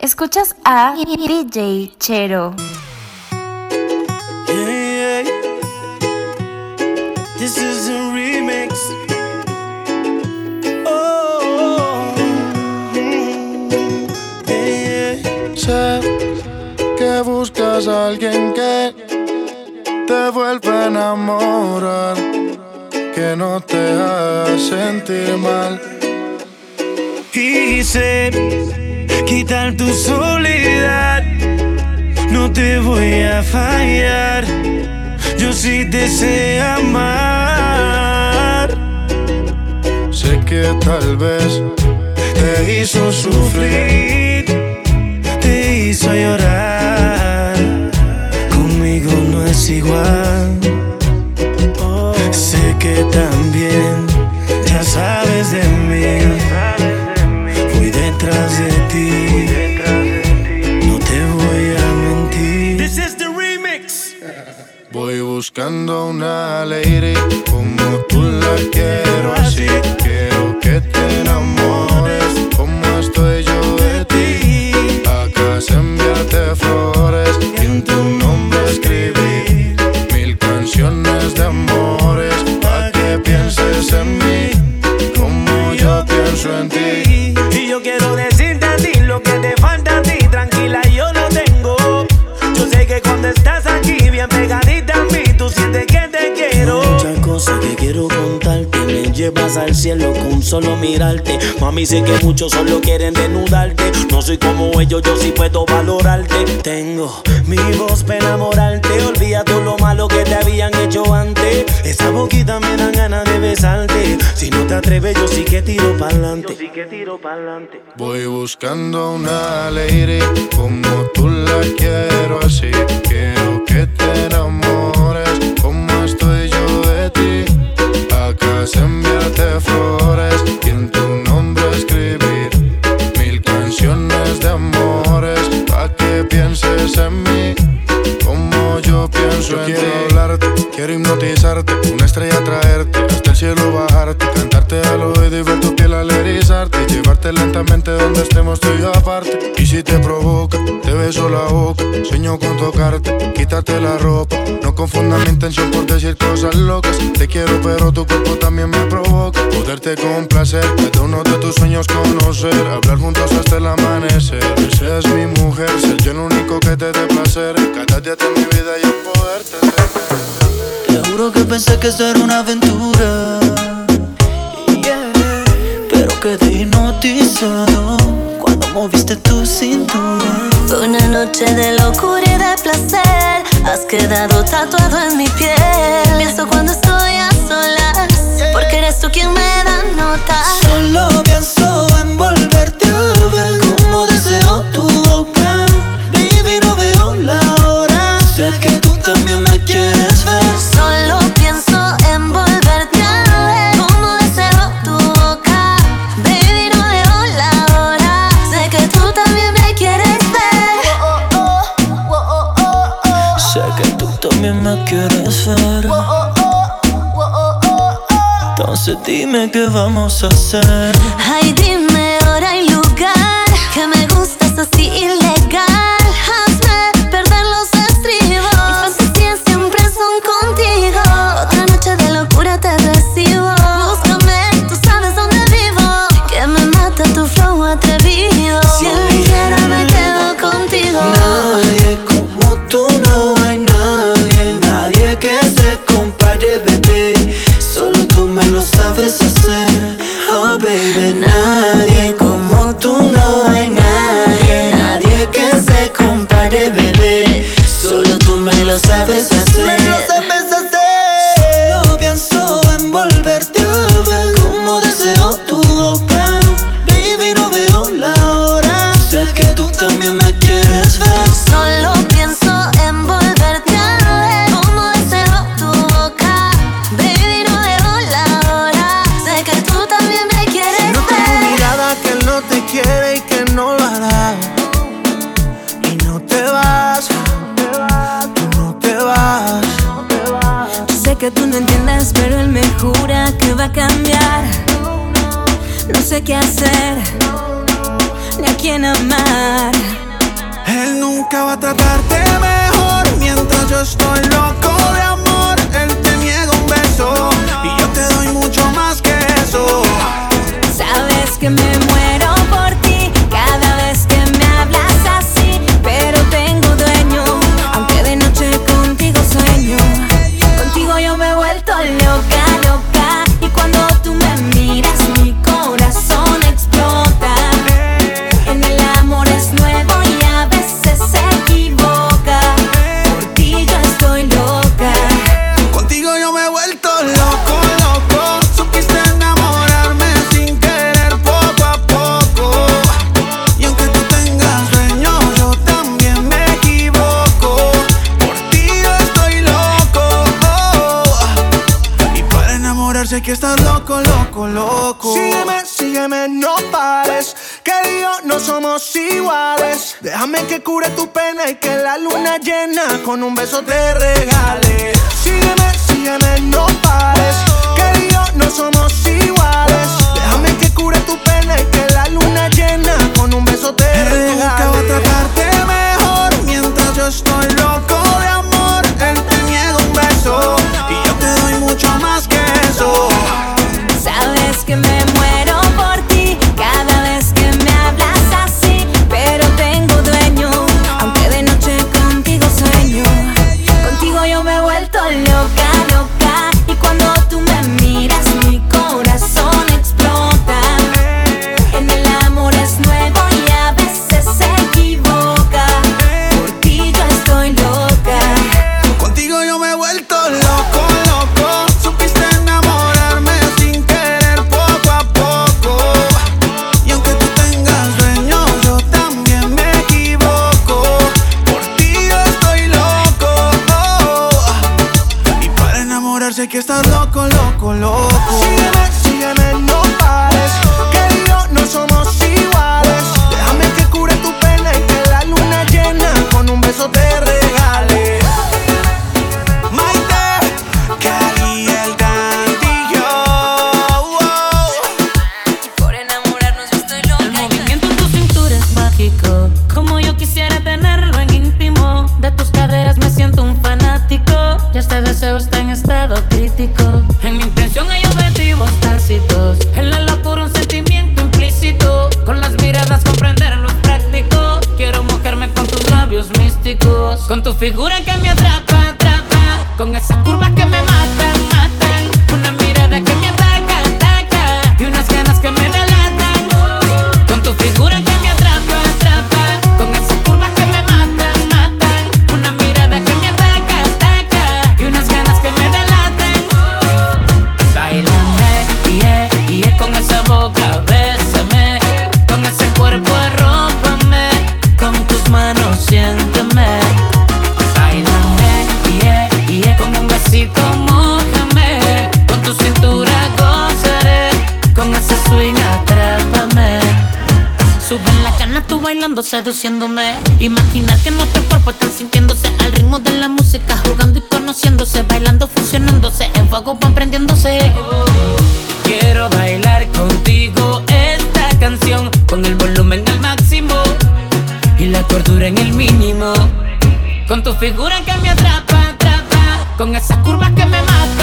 Escuchas a DJ Chero. Yeah, This is a remix. Oh, yeah, Sé que buscas a alguien que te vuelva a enamorar, que no te haga sentir mal. Quise quitar tu soledad. No te voy a fallar, yo sí te sé amar. Sé que tal vez te hizo sufrir, te hizo llorar. Conmigo no es igual. Sé que también ya sabes de mí buscando una lady como tú la quiero así. Solo mirarte. Mami, sé que muchos solo quieren desnudarte. No soy como ellos, yo sí puedo valorarte. Tengo mi voz para enamorarte. Olvida todo lo malo que te habían hecho antes. Esa boquita me dan ganas de besarte. Si no te atreves, yo sí que tiro pa'lante. Yo sí que tiro pa'lante. Voy buscando una lady como tú la quiero así. Quiero que y si te provoca, te beso la boca, sueño con tocarte, quítate la ropa, no confundas mi intención por decir cosas locas. Te quiero pero tu cuerpo también me provoca, poderte complacer, cada uno de tus sueños conocer, hablar juntos hasta el amanecer. Seas mi mujer, ser yo el único que te dé placer, cada día de mi vida yo poderte tener. Te juro que pensé que esto era una aventura. Pero quedé hipnotizado moviste tu cintura. Una noche de locura y de placer. Has quedado tatuado en mi piel. Qué vamos a hacer. Lo sabes hacer. Oh, baby, nadie como tú, no hay nadie. Nadie que se compare, bebé. Solo tú. Me lo sabes hacer. que me. beso três. seduciéndome. Imaginar que nuestros cuerpos están sintiéndose al ritmo de la música, jugando y conociéndose, bailando, funcionándose, en fuego van prendiéndose. Quiero bailar contigo esta canción, con el volumen al máximo y la cordura en el mínimo. Con tu figura que me atrapa, atrapa, con esas curvas que me matan.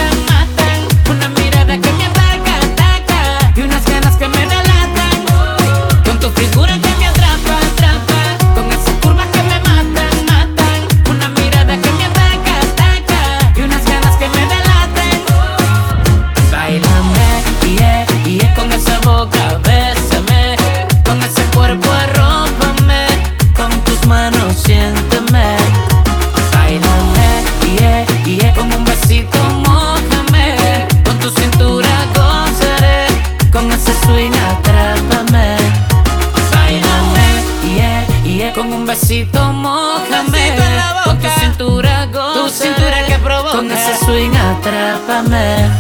με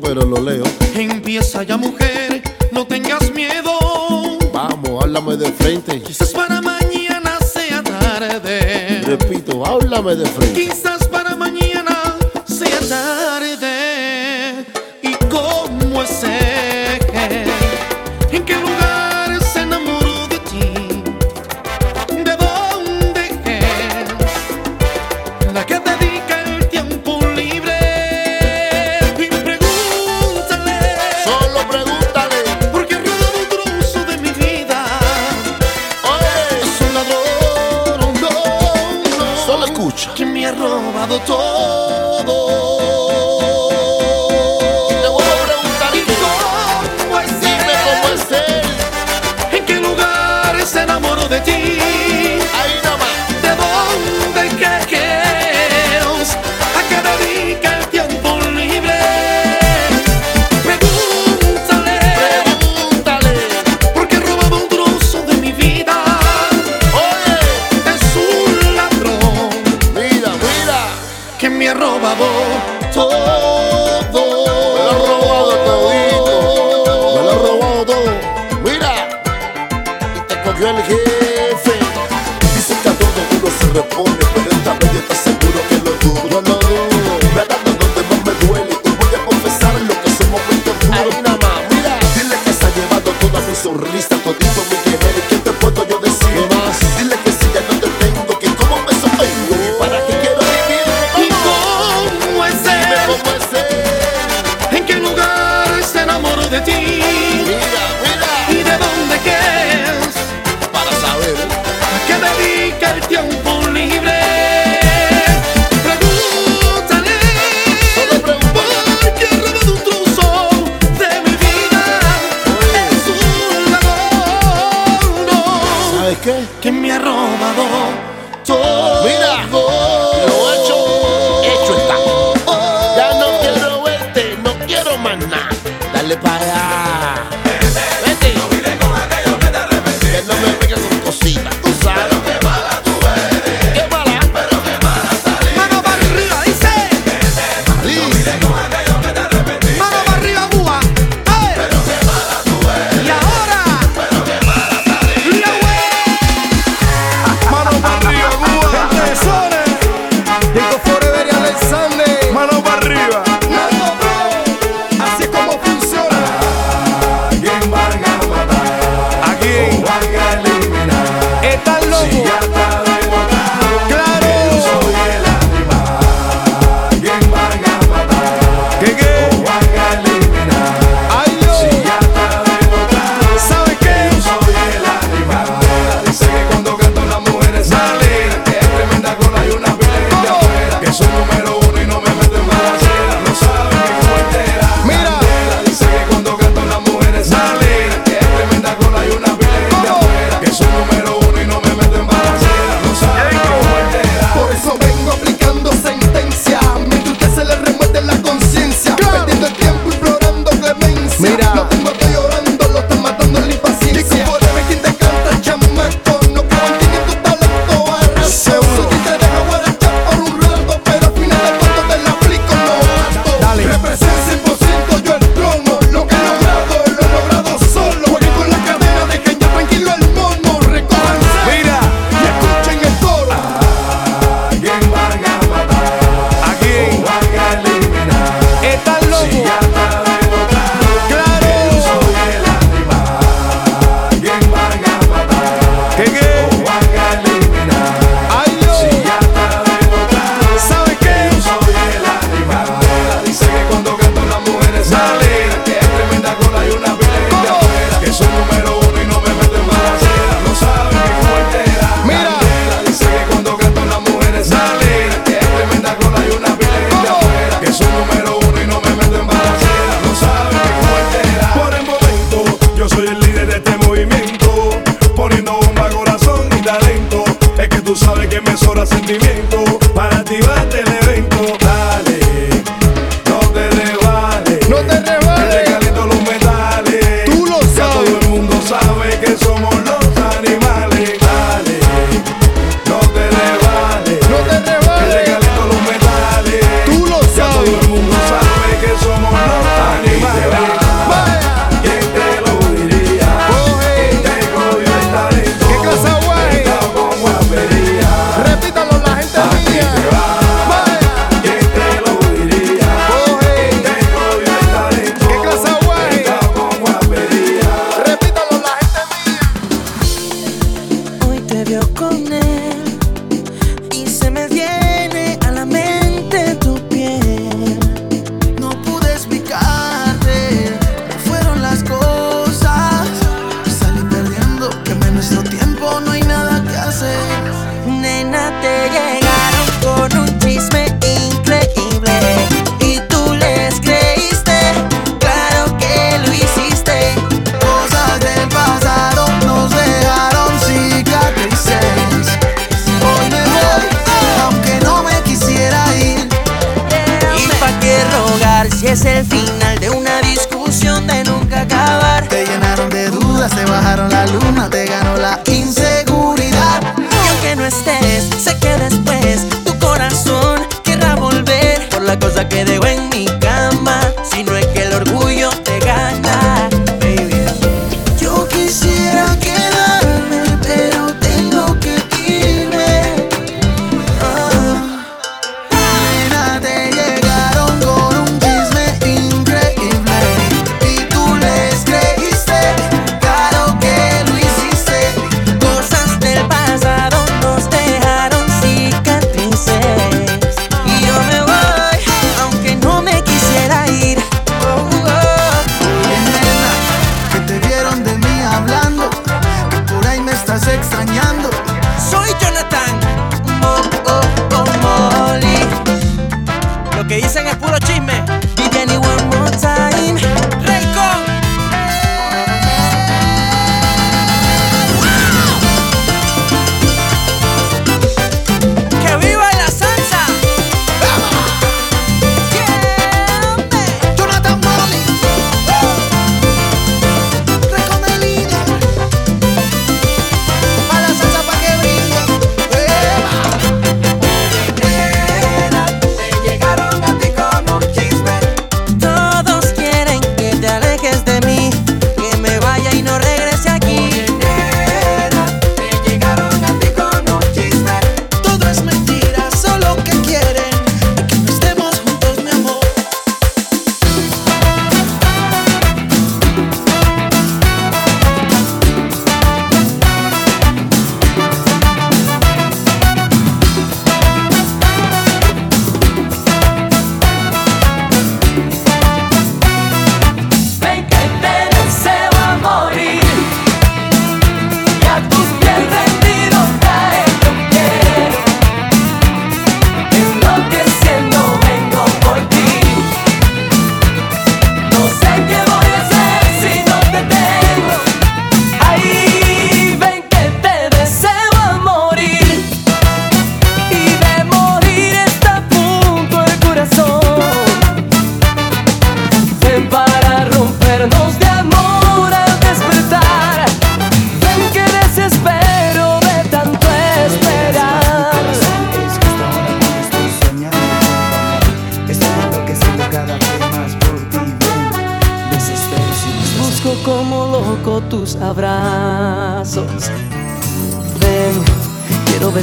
pero lo leo. Empieza ya, mujer, no tengas miedo. Vamos, háblame de frente. Quizás para mañana sea tarde. Repito, háblame de frente. Quizás cosa que de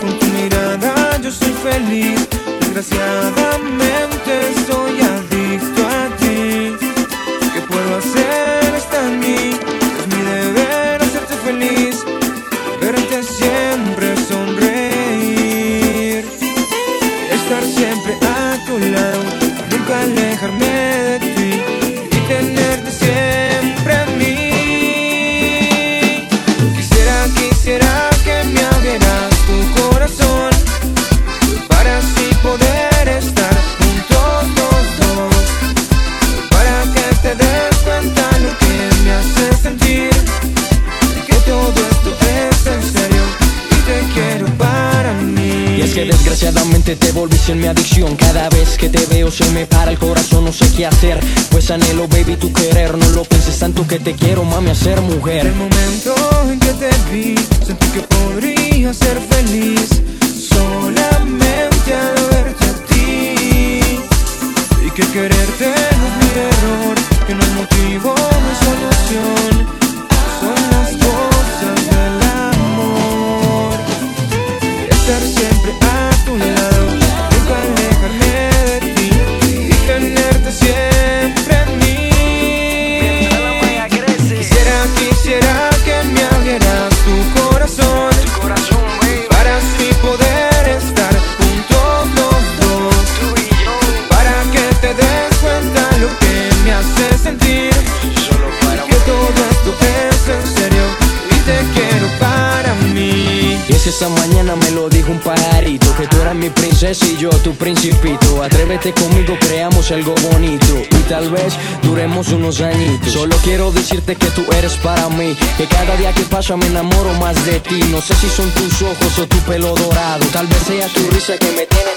con tu mirada yo soy feliz, desgraciada. tanto que te quiero, mami, a ser mujer. El momento en que te vi, sentí que podría ser algo bonito y tal vez duremos unos añitos. Solo quiero decirte que tú eres para mí, que cada día que pasa me enamoro más de ti. No sé si son tus ojos o tu pelo dorado, tal vez sea tu risa que me tiene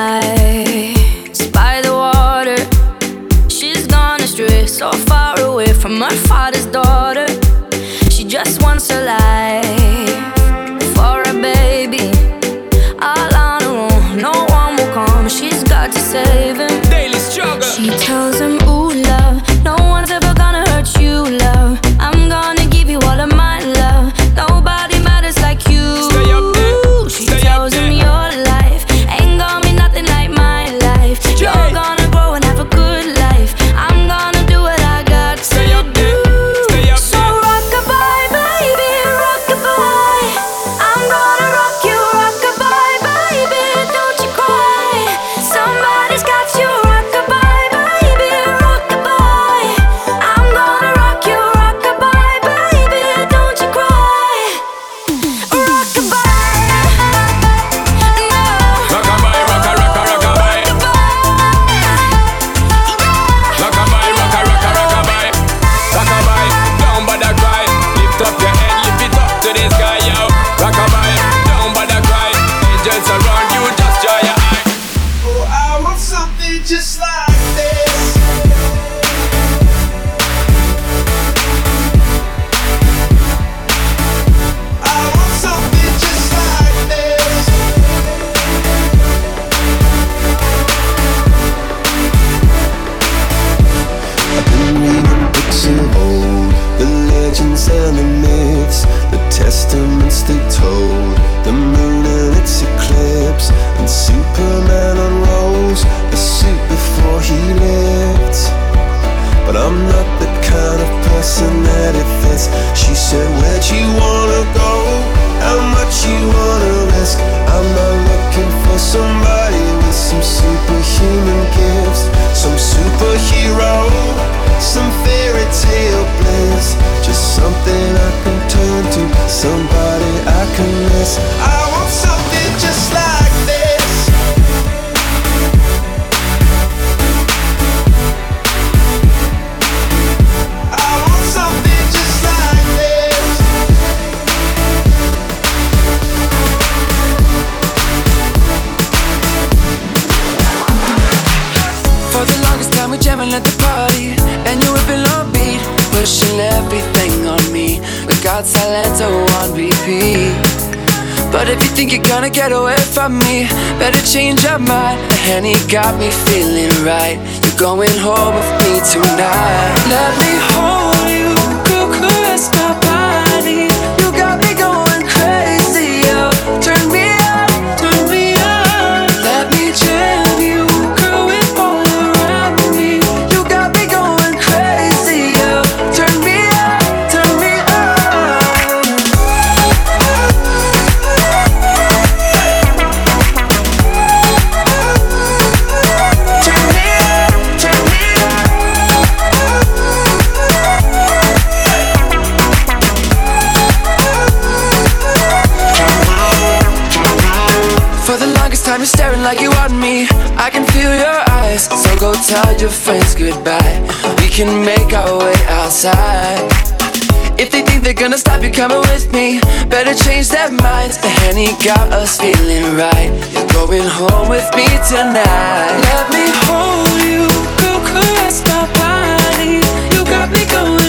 high. better change your mind. The honey got me feeling right. You're going home with me tonight. Let me hold. can make our way outside. If they think they're gonna stop you coming with me, better change their minds. The honey got us feeling right. You're going home with me tonight. Let me hold you, go caress my body. You got me going.